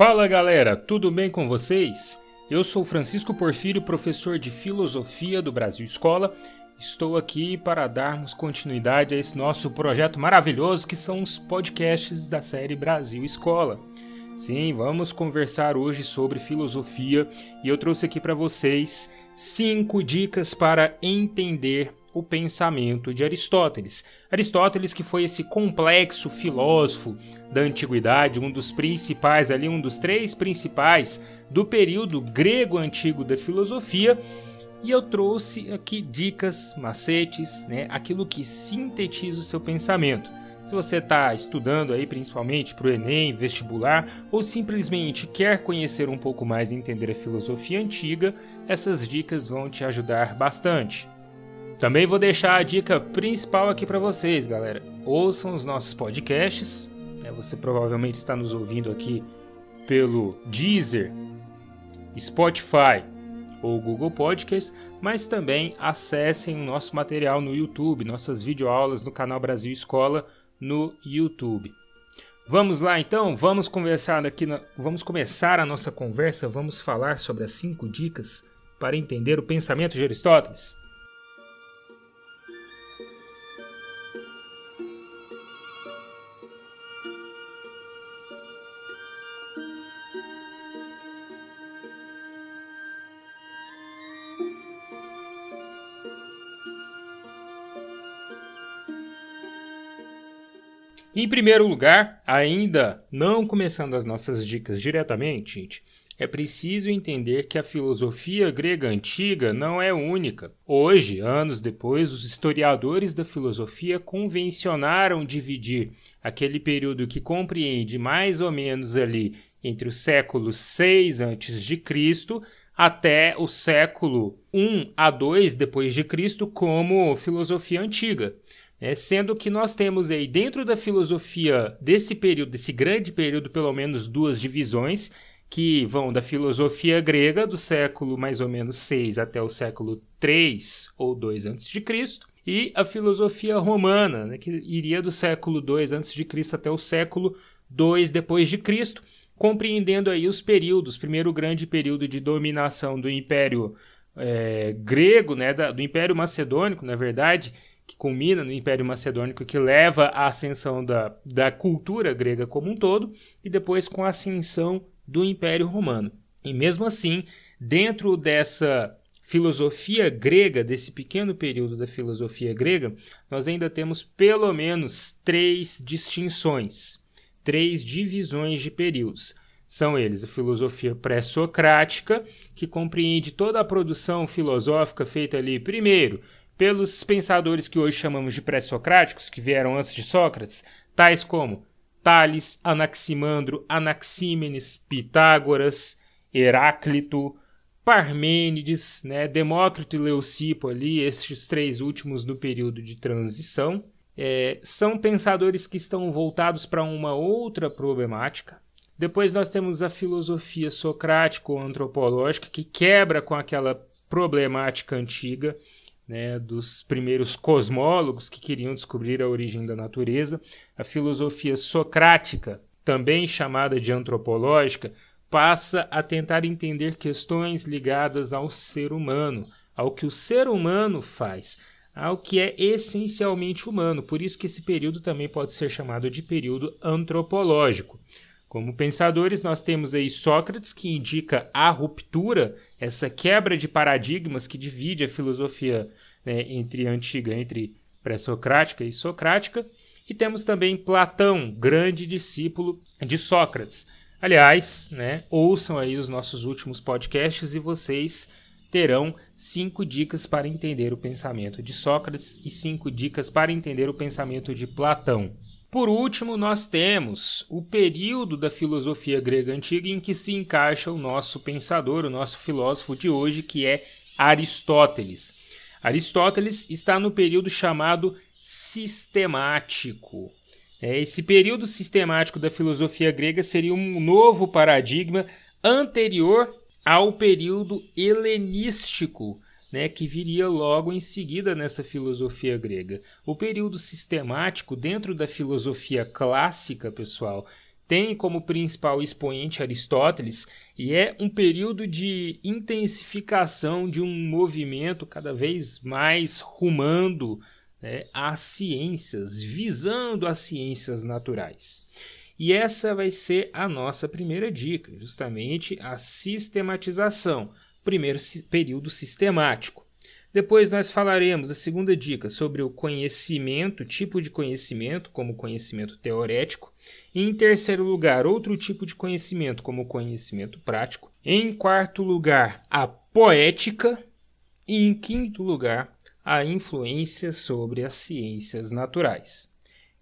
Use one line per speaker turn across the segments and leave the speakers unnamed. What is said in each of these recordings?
Fala galera, tudo bem com vocês? Eu sou Francisco Porfírio, professor de Filosofia do Brasil Escola. Estou aqui para darmos continuidade a esse nosso projeto maravilhoso que são os podcasts da série Brasil Escola. Sim, vamos conversar hoje sobre filosofia e eu trouxe aqui para vocês cinco dicas para entender o pensamento de Aristóteles. Aristóteles que foi esse complexo filósofo da antiguidade, um dos principais ali, um dos três principais do período grego antigo da filosofia. E eu trouxe aqui dicas, macetes, né, aquilo que sintetiza o seu pensamento. Se você está estudando aí principalmente para o Enem, vestibular, ou simplesmente quer conhecer um pouco mais e entender a filosofia antiga, essas dicas vão te ajudar bastante. Também vou deixar a dica principal aqui para vocês, galera. Ouçam os nossos podcasts. Né? Você provavelmente está nos ouvindo aqui pelo Deezer, Spotify ou Google Podcast, mas também acessem o nosso material no YouTube, nossas videoaulas no canal Brasil Escola no YouTube. Vamos lá então, vamos conversar aqui, na... vamos começar a nossa conversa, vamos falar sobre as cinco dicas para entender o pensamento de Aristóteles. Em primeiro lugar, ainda não começando as nossas dicas diretamente, gente, é preciso entender que a filosofia grega antiga não é única. Hoje, anos depois, os historiadores da filosofia convencionaram dividir aquele período que compreende mais ou menos ali entre o século 6 a.C. até o século 1 a 2 depois de Cristo como filosofia antiga. É, sendo que nós temos aí dentro da filosofia desse período, desse grande período, pelo menos duas divisões, que vão da filosofia grega do século mais ou menos 6 até o século 3 ou 2 a.C., e a filosofia romana, né, que iria do século 2 a.C. até o século 2 depois de Cristo, compreendendo aí os períodos, primeiro grande período de dominação do Império é, grego, né, da, do Império Macedônico, na verdade, que culmina no Império Macedônico, que leva à ascensão da, da cultura grega como um todo, e depois com a ascensão do Império Romano. E mesmo assim, dentro dessa filosofia grega, desse pequeno período da filosofia grega, nós ainda temos pelo menos três distinções, três divisões de períodos. São eles a filosofia pré-socrática, que compreende toda a produção filosófica feita ali, primeiro, pelos pensadores que hoje chamamos de pré-socráticos, que vieram antes de Sócrates, tais como Tales, Anaximandro, Anaxímenes, Pitágoras, Heráclito, Parmênides, né, Demócrito e Leucipo ali, estes três últimos no período de transição, é, são pensadores que estão voltados para uma outra problemática. Depois nós temos a filosofia socrático-antropológica, que quebra com aquela problemática antiga né, dos primeiros cosmólogos que queriam descobrir a origem da natureza, a filosofia socrática, também chamada de antropológica, passa a tentar entender questões ligadas ao ser humano, ao que o ser humano faz, ao que é essencialmente humano. Por isso que esse período também pode ser chamado de período antropológico. Como pensadores, nós temos aí Sócrates, que indica a ruptura, essa quebra de paradigmas que divide a filosofia né, entre antiga, entre pré-socrática e socrática. E temos também Platão, grande discípulo de Sócrates. Aliás, né, ouçam aí os nossos últimos podcasts e vocês terão cinco dicas para entender o pensamento de Sócrates e cinco dicas para entender o pensamento de Platão. Por último, nós temos o período da filosofia grega antiga em que se encaixa o nosso pensador, o nosso filósofo de hoje, que é Aristóteles. Aristóteles está no período chamado sistemático. É, esse período sistemático da filosofia grega seria um novo paradigma anterior ao período helenístico né, que viria logo em seguida nessa filosofia grega. O período sistemático, dentro da filosofia clássica, pessoal, tem como principal expoente Aristóteles e é um período de intensificação de um movimento cada vez mais rumando né, às ciências, visando as ciências naturais. E essa vai ser a nossa primeira dica, justamente a sistematização, primeiro período sistemático. Depois nós falaremos a segunda dica sobre o conhecimento, tipo de conhecimento, como conhecimento teorético. Em terceiro lugar, outro tipo de conhecimento, como conhecimento prático. Em quarto lugar, a poética. E em quinto lugar, a influência sobre as ciências naturais.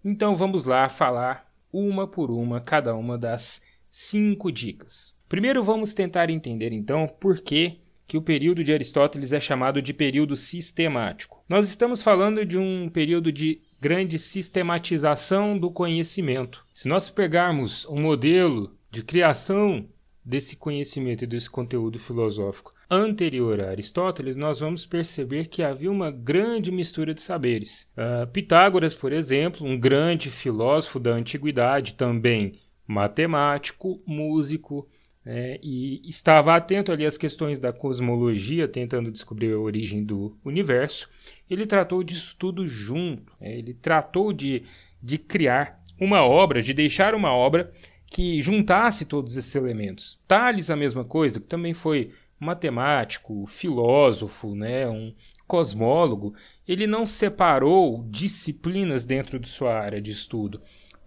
Então vamos lá falar uma por uma cada uma das cinco dicas. Primeiro vamos tentar entender então por que que o período de Aristóteles é chamado de período sistemático. Nós estamos falando de um período de grande sistematização do conhecimento. Se nós pegarmos um modelo de criação desse conhecimento e desse conteúdo filosófico anterior a Aristóteles, nós vamos perceber que havia uma grande mistura de saberes. Uh, Pitágoras, por exemplo, um grande filósofo da antiguidade, também matemático, músico, é, e estava atento ali às questões da cosmologia, tentando descobrir a origem do universo. Ele tratou disso tudo junto. É, ele tratou de, de criar uma obra, de deixar uma obra que juntasse todos esses elementos. Tales, a mesma coisa, que também foi matemático, filósofo, né, um cosmólogo, ele não separou disciplinas dentro de sua área de estudo.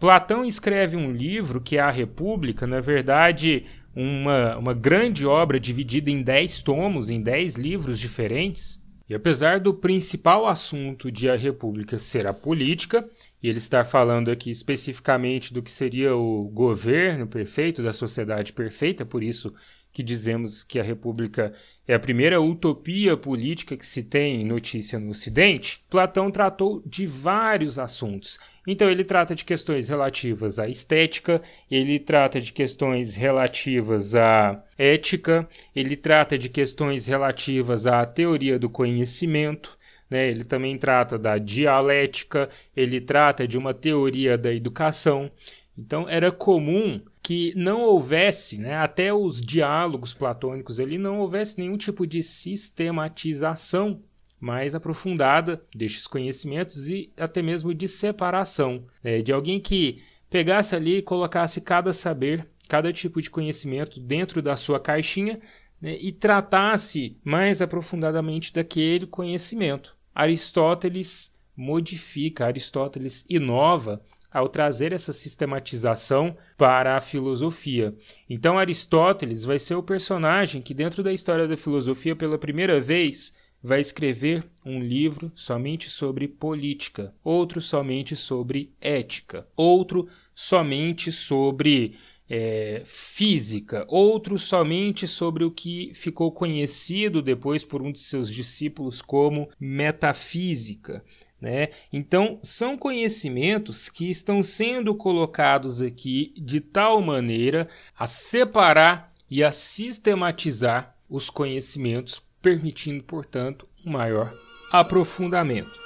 Platão escreve um livro que é a República, na verdade, uma, uma grande obra dividida em dez tomos, em dez livros diferentes. E apesar do principal assunto de A República ser a política, e ele estar falando aqui especificamente do que seria o governo perfeito, da sociedade perfeita, por isso que dizemos que a República é a primeira utopia política que se tem notícia no Ocidente, Platão tratou de vários assuntos. Então, ele trata de questões relativas à estética, ele trata de questões relativas à ética, ele trata de questões relativas à teoria do conhecimento. Né? Ele também trata da dialética, ele trata de uma teoria da educação. Então, era comum que não houvesse, né, até os diálogos platônicos ali, não houvesse nenhum tipo de sistematização mais aprofundada destes conhecimentos e até mesmo de separação, né, de alguém que pegasse ali e colocasse cada saber, cada tipo de conhecimento dentro da sua caixinha né, e tratasse mais aprofundadamente daquele conhecimento. Aristóteles modifica, Aristóteles inova ao trazer essa sistematização para a filosofia. Então, Aristóteles vai ser o personagem que, dentro da história da filosofia, pela primeira vez, vai escrever um livro somente sobre política, outro somente sobre ética, outro somente sobre é, física, outro somente sobre o que ficou conhecido depois por um de seus discípulos como metafísica. Né? Então, são conhecimentos que estão sendo colocados aqui de tal maneira a separar e a sistematizar os conhecimentos, permitindo, portanto, um maior aprofundamento.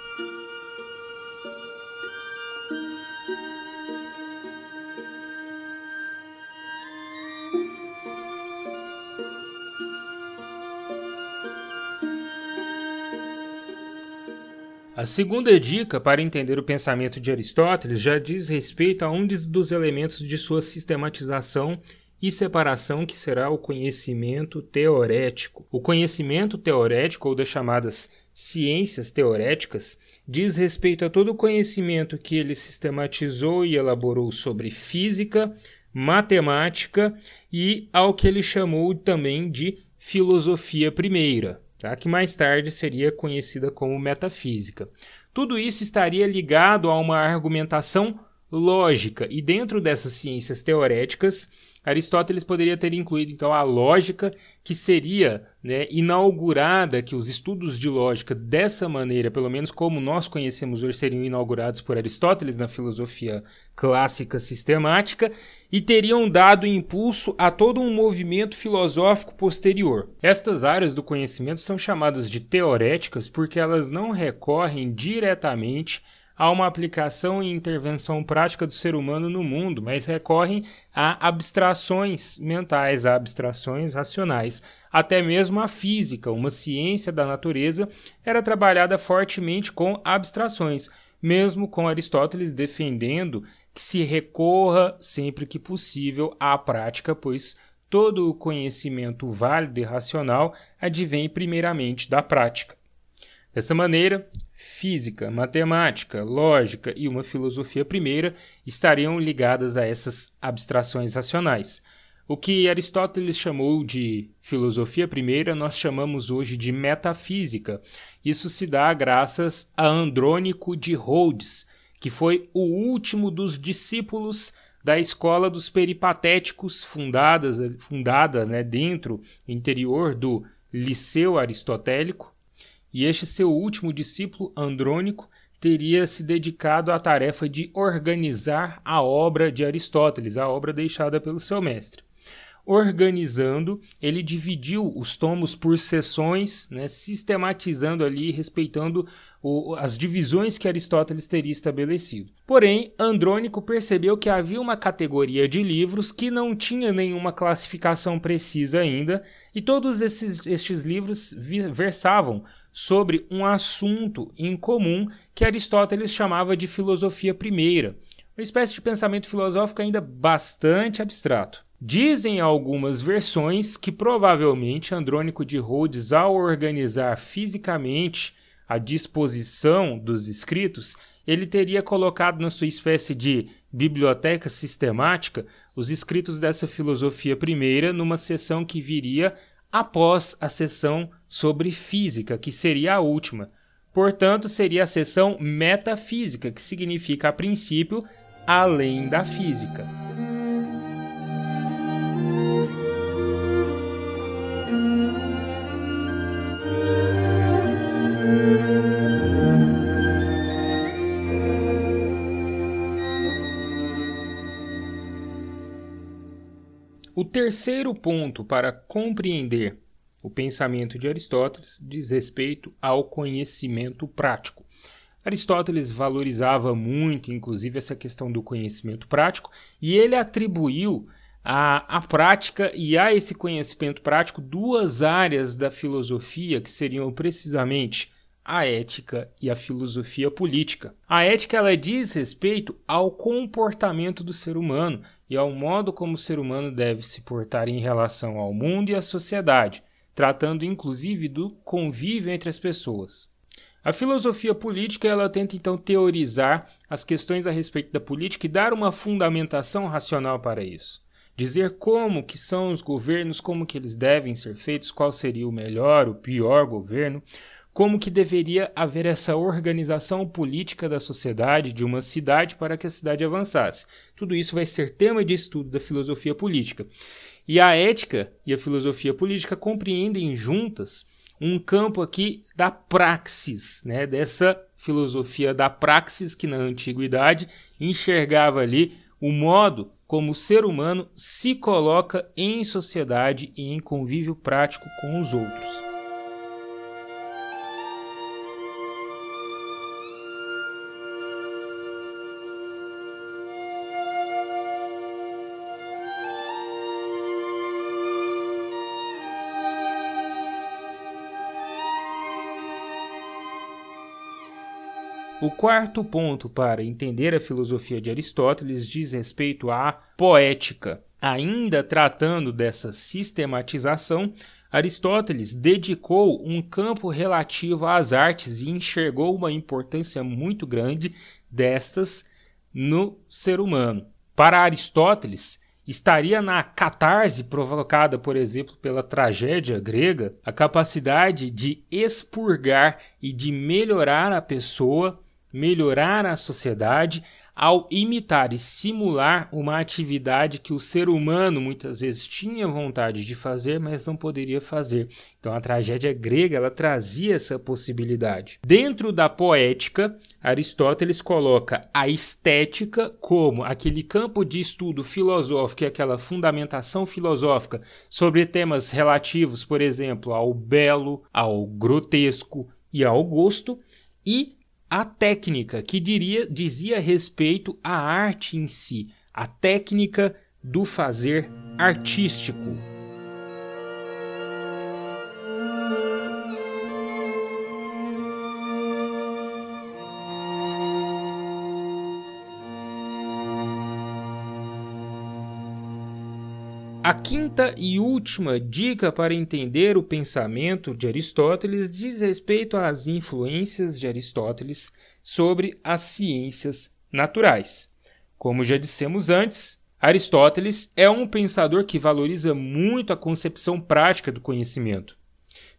A segunda dica para entender o pensamento de Aristóteles já diz respeito a um dos elementos de sua sistematização e separação que será o conhecimento teorético. O conhecimento teorético, ou das chamadas ciências teoréticas, diz respeito a todo o conhecimento que ele sistematizou e elaborou sobre física, matemática e ao que ele chamou também de filosofia primeira tá? que mais tarde seria conhecida como metafísica. Tudo isso estaria ligado a uma argumentação lógica, e dentro dessas ciências teoréticas, Aristóteles poderia ter incluído então a lógica que seria né, inaugurada, que os estudos de lógica dessa maneira, pelo menos como nós conhecemos hoje, seriam inaugurados por Aristóteles na filosofia clássica sistemática e teriam dado impulso a todo um movimento filosófico posterior. Estas áreas do conhecimento são chamadas de teoréticas porque elas não recorrem diretamente a uma aplicação e intervenção prática do ser humano no mundo, mas recorrem a abstrações mentais, a abstrações racionais. Até mesmo a física, uma ciência da natureza, era trabalhada fortemente com abstrações, mesmo com Aristóteles defendendo que se recorra sempre que possível à prática, pois todo o conhecimento válido e racional advém primeiramente da prática. Dessa maneira, física, matemática, lógica e uma filosofia primeira estariam ligadas a essas abstrações racionais. O que Aristóteles chamou de filosofia primeira, nós chamamos hoje de metafísica. Isso se dá graças a Andrônico de Rhodes, que foi o último dos discípulos da escola dos peripatéticos, fundadas, fundada né, dentro, interior do Liceu Aristotélico, e este seu último discípulo, Andrônico, teria se dedicado à tarefa de organizar a obra de Aristóteles, a obra deixada pelo seu mestre. Organizando, ele dividiu os tomos por seções, né, sistematizando ali, respeitando o, as divisões que Aristóteles teria estabelecido. Porém, Andrônico percebeu que havia uma categoria de livros que não tinha nenhuma classificação precisa ainda, e todos esses, estes livros versavam sobre um assunto em comum que Aristóteles chamava de filosofia primeira, uma espécie de pensamento filosófico ainda bastante abstrato. Dizem algumas versões que provavelmente Andrônico de Rhodes, ao organizar fisicamente a disposição dos escritos, ele teria colocado na sua espécie de biblioteca sistemática os escritos dessa filosofia primeira numa seção que viria após a sessão sobre física, que seria a última. Portanto, seria a sessão metafísica, que significa, a princípio, além da física. O terceiro ponto para compreender o pensamento de Aristóteles diz respeito ao conhecimento prático. Aristóteles valorizava muito, inclusive, essa questão do conhecimento prático, e ele atribuiu à, à prática e a esse conhecimento prático duas áreas da filosofia que seriam precisamente a ética e a filosofia política. A ética ela diz respeito ao comportamento do ser humano e ao modo como o ser humano deve se portar em relação ao mundo e à sociedade tratando inclusive do convívio entre as pessoas. A filosofia política ela tenta então teorizar as questões a respeito da política e dar uma fundamentação racional para isso. Dizer como que são os governos, como que eles devem ser feitos, qual seria o melhor, o pior governo, como que deveria haver essa organização política da sociedade, de uma cidade, para que a cidade avançasse. Tudo isso vai ser tema de estudo da filosofia política. E a ética e a filosofia política compreendem juntas um campo aqui da praxis, né? dessa filosofia da praxis que na antiguidade enxergava ali o modo como o ser humano se coloca em sociedade e em convívio prático com os outros. O quarto ponto para entender a filosofia de Aristóteles diz respeito à poética. Ainda tratando dessa sistematização, Aristóteles dedicou um campo relativo às artes e enxergou uma importância muito grande destas no ser humano. Para Aristóteles, estaria na catarse provocada, por exemplo, pela tragédia grega, a capacidade de expurgar e de melhorar a pessoa melhorar a sociedade ao imitar e simular uma atividade que o ser humano muitas vezes tinha vontade de fazer, mas não poderia fazer. Então a tragédia grega ela trazia essa possibilidade. Dentro da poética, Aristóteles coloca a estética como aquele campo de estudo filosófico e aquela fundamentação filosófica sobre temas relativos, por exemplo, ao belo, ao grotesco e ao gosto, e a técnica, que diria, dizia respeito à arte em si, a técnica do fazer artístico. A quinta e última dica para entender o pensamento de Aristóteles diz respeito às influências de Aristóteles sobre as ciências naturais. Como já dissemos antes, Aristóteles é um pensador que valoriza muito a concepção prática do conhecimento.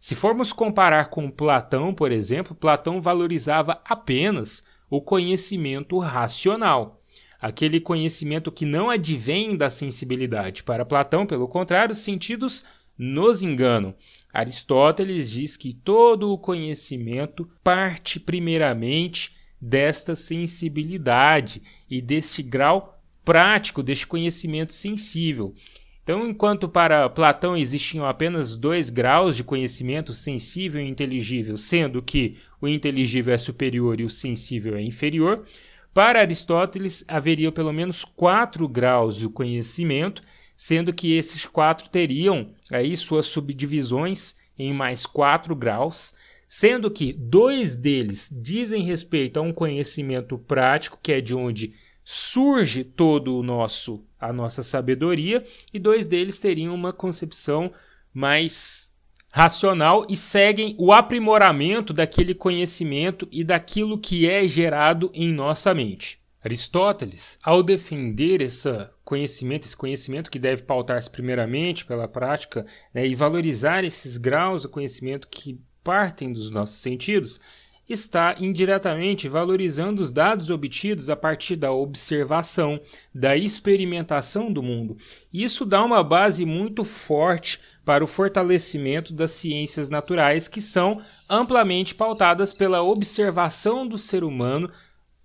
Se formos comparar com Platão, por exemplo, Platão valorizava apenas o conhecimento racional aquele conhecimento que não advém da sensibilidade. Para Platão, pelo contrário, os sentidos nos enganam. Aristóteles diz que todo o conhecimento parte primeiramente desta sensibilidade e deste grau prático, deste conhecimento sensível. Então, enquanto para Platão existiam apenas dois graus de conhecimento, sensível e inteligível, sendo que o inteligível é superior e o sensível é inferior, para Aristóteles, haveria pelo menos quatro graus de conhecimento, sendo que esses quatro teriam aí suas subdivisões em mais quatro graus, sendo que dois deles dizem respeito a um conhecimento prático, que é de onde surge todo o nosso a nossa sabedoria, e dois deles teriam uma concepção mais racional e seguem o aprimoramento daquele conhecimento e daquilo que é gerado em nossa mente. Aristóteles, ao defender esse conhecimento, esse conhecimento que deve pautar-se primeiramente pela prática né, e valorizar esses graus do conhecimento que partem dos nossos sentidos, está indiretamente valorizando os dados obtidos a partir da observação, da experimentação do mundo. Isso dá uma base muito forte para o fortalecimento das ciências naturais, que são amplamente pautadas pela observação do ser humano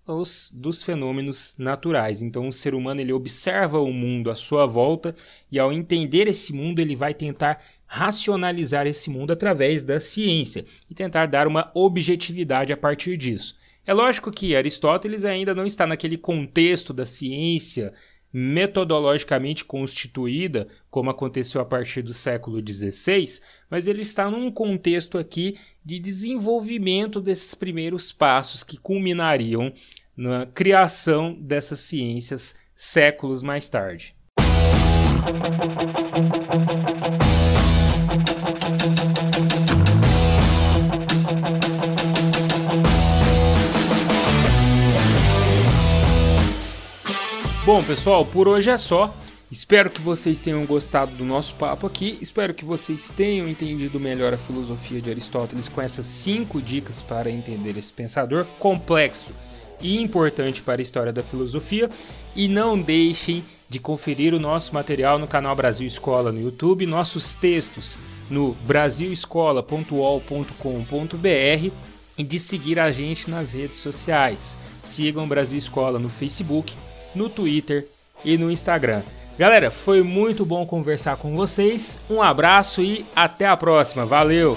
os, dos fenômenos naturais. Então, o ser humano ele observa o mundo à sua volta e, ao entender esse mundo, ele vai tentar racionalizar esse mundo através da ciência e tentar dar uma objetividade a partir disso. É lógico que Aristóteles ainda não está naquele contexto da ciência metodologicamente constituída, como aconteceu a partir do século XVI, mas ele está num contexto aqui de desenvolvimento desses primeiros passos que culminariam na criação dessas ciências séculos mais tarde. Bom, pessoal, por hoje é só. Espero que vocês tenham gostado do nosso papo aqui. Espero que vocês tenham entendido melhor a filosofia de Aristóteles com essas cinco dicas para entender esse pensador complexo e importante para a história da filosofia. E não deixem de conferir o nosso material no canal Brasil Escola no YouTube, nossos textos no brasilescola.ol.com.br e de seguir a gente nas redes sociais. Sigam Brasil Escola no Facebook no Twitter e no Instagram. Galera, foi muito bom conversar com vocês. Um abraço e até a próxima. Valeu!